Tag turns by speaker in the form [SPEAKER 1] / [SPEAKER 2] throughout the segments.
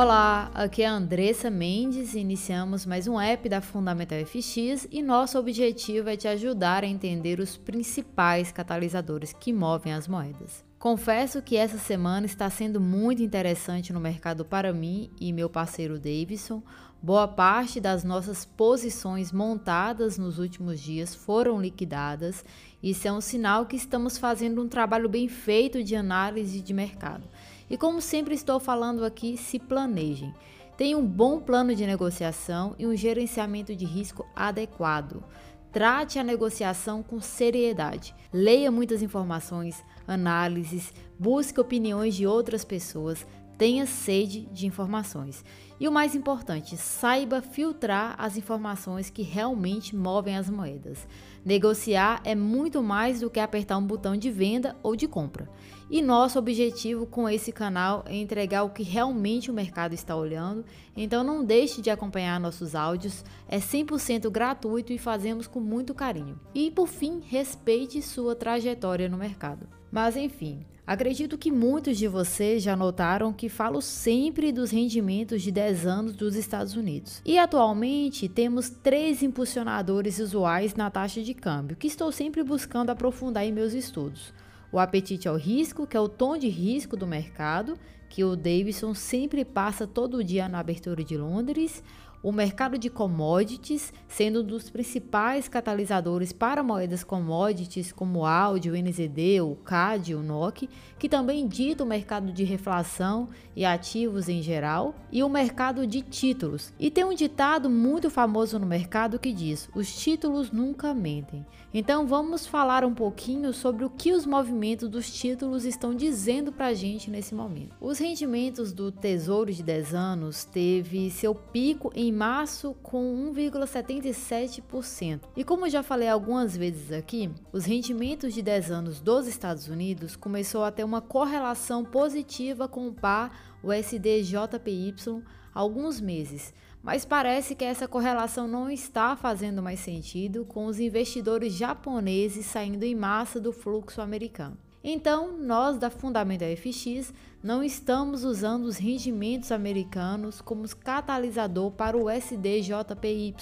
[SPEAKER 1] Olá, aqui é a Andressa Mendes e iniciamos mais um app da Fundamental FX e nosso objetivo é te ajudar a entender os principais catalisadores que movem as moedas. Confesso que essa semana está sendo muito interessante no mercado para mim e meu parceiro Davidson. Boa parte das nossas posições montadas nos últimos dias foram liquidadas. Isso é um sinal que estamos fazendo um trabalho bem feito de análise de mercado. E como sempre estou falando aqui, se planejem. Tenha um bom plano de negociação e um gerenciamento de risco adequado. Trate a negociação com seriedade. Leia muitas informações, análises, busque opiniões de outras pessoas, tenha sede de informações. E o mais importante, saiba filtrar as informações que realmente movem as moedas. Negociar é muito mais do que apertar um botão de venda ou de compra. E nosso objetivo com esse canal é entregar o que realmente o mercado está olhando. Então não deixe de acompanhar nossos áudios, é 100% gratuito e fazemos com muito carinho. E por fim, respeite sua trajetória no mercado. Mas enfim, Acredito que muitos de vocês já notaram que falo sempre dos rendimentos de 10 anos dos Estados Unidos. E atualmente temos três impulsionadores usuais na taxa de câmbio, que estou sempre buscando aprofundar em meus estudos. O apetite ao risco, que é o tom de risco do mercado, que o Davidson sempre passa todo dia na abertura de Londres, o mercado de commodities, sendo um dos principais catalisadores para moedas commodities como o AUD, o NZD, o CAD, o NOC, que também dita o mercado de reflação e ativos em geral, e o mercado de títulos. E tem um ditado muito famoso no mercado que diz: os títulos nunca mentem. Então vamos falar um pouquinho sobre o que os movimentos dos títulos estão dizendo para a gente nesse momento. Rendimentos do Tesouro de 10 anos teve seu pico em março com 1,77%. E como já falei algumas vezes aqui, os rendimentos de 10 anos dos Estados Unidos começou a ter uma correlação positiva com o par USD-JPY há alguns meses, mas parece que essa correlação não está fazendo mais sentido com os investidores japoneses saindo em massa do fluxo americano. Então, nós da Fundamental FX não estamos usando os rendimentos americanos como catalisador para o SDJPY.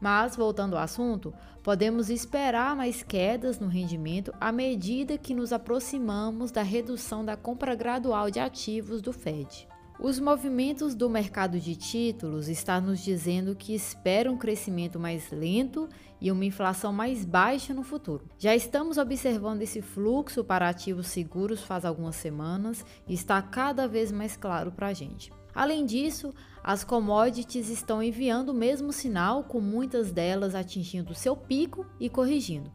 [SPEAKER 1] Mas, voltando ao assunto, podemos esperar mais quedas no rendimento à medida que nos aproximamos da redução da compra gradual de ativos do Fed. Os movimentos do mercado de títulos estão nos dizendo que espera um crescimento mais lento e uma inflação mais baixa no futuro. Já estamos observando esse fluxo para ativos seguros faz algumas semanas e está cada vez mais claro para a gente. Além disso, as commodities estão enviando o mesmo sinal, com muitas delas atingindo seu pico e corrigindo.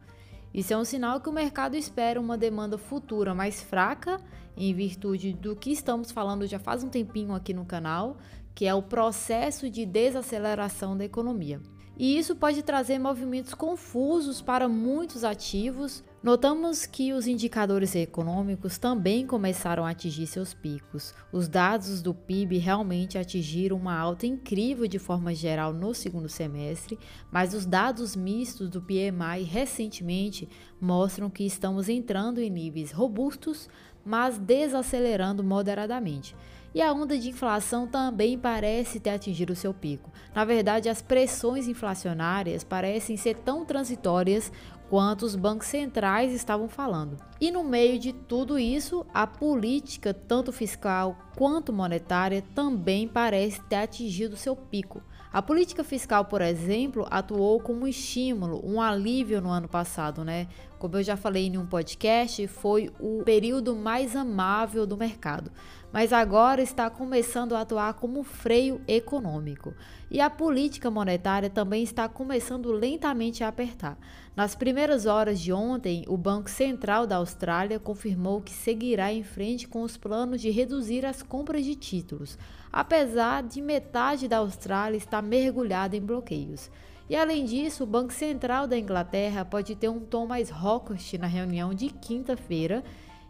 [SPEAKER 1] Isso é um sinal que o mercado espera uma demanda futura mais fraca, em virtude do que estamos falando já faz um tempinho aqui no canal, que é o processo de desaceleração da economia. E isso pode trazer movimentos confusos para muitos ativos, Notamos que os indicadores econômicos também começaram a atingir seus picos. Os dados do PIB realmente atingiram uma alta incrível de forma geral no segundo semestre, mas os dados mistos do PMI recentemente mostram que estamos entrando em níveis robustos, mas desacelerando moderadamente. E a onda de inflação também parece ter atingido seu pico. Na verdade, as pressões inflacionárias parecem ser tão transitórias quanto os bancos centrais estavam falando. E no meio de tudo isso, a política, tanto fiscal quanto monetária, também parece ter atingido seu pico. A política fiscal, por exemplo, atuou como um estímulo, um alívio no ano passado, né? Como eu já falei em um podcast, foi o período mais amável do mercado mas agora está começando a atuar como freio econômico. E a política monetária também está começando lentamente a apertar. Nas primeiras horas de ontem, o Banco Central da Austrália confirmou que seguirá em frente com os planos de reduzir as compras de títulos, apesar de metade da Austrália estar mergulhada em bloqueios. E além disso, o Banco Central da Inglaterra pode ter um tom mais hawkish na reunião de quinta-feira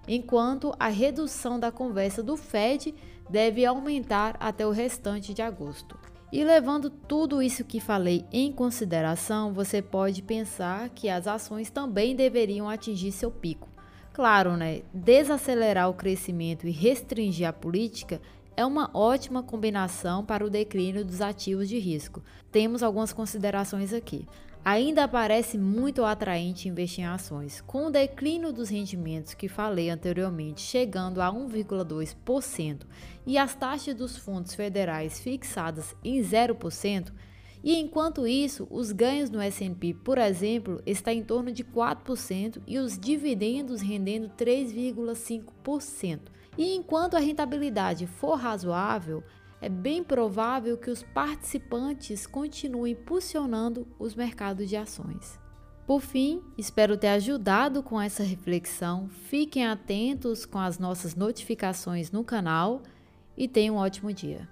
[SPEAKER 1] enquanto a redução da conversa do Fed deve aumentar até o restante de agosto. E levando tudo isso que falei em consideração, você pode pensar que as ações também deveriam atingir seu pico. Claro, né? Desacelerar o crescimento e restringir a política é uma ótima combinação para o declínio dos ativos de risco. Temos algumas considerações aqui. Ainda parece muito atraente investir em ações. Com o declínio dos rendimentos que falei anteriormente, chegando a 1,2%, e as taxas dos fundos federais fixadas em 0%, e enquanto isso, os ganhos no S&P, por exemplo, está em torno de 4% e os dividendos rendendo 3,5%. E enquanto a rentabilidade for razoável, é bem provável que os participantes continuem impulsionando os mercados de ações. Por fim, espero ter ajudado com essa reflexão. Fiquem atentos com as nossas notificações no canal e tenham um ótimo dia.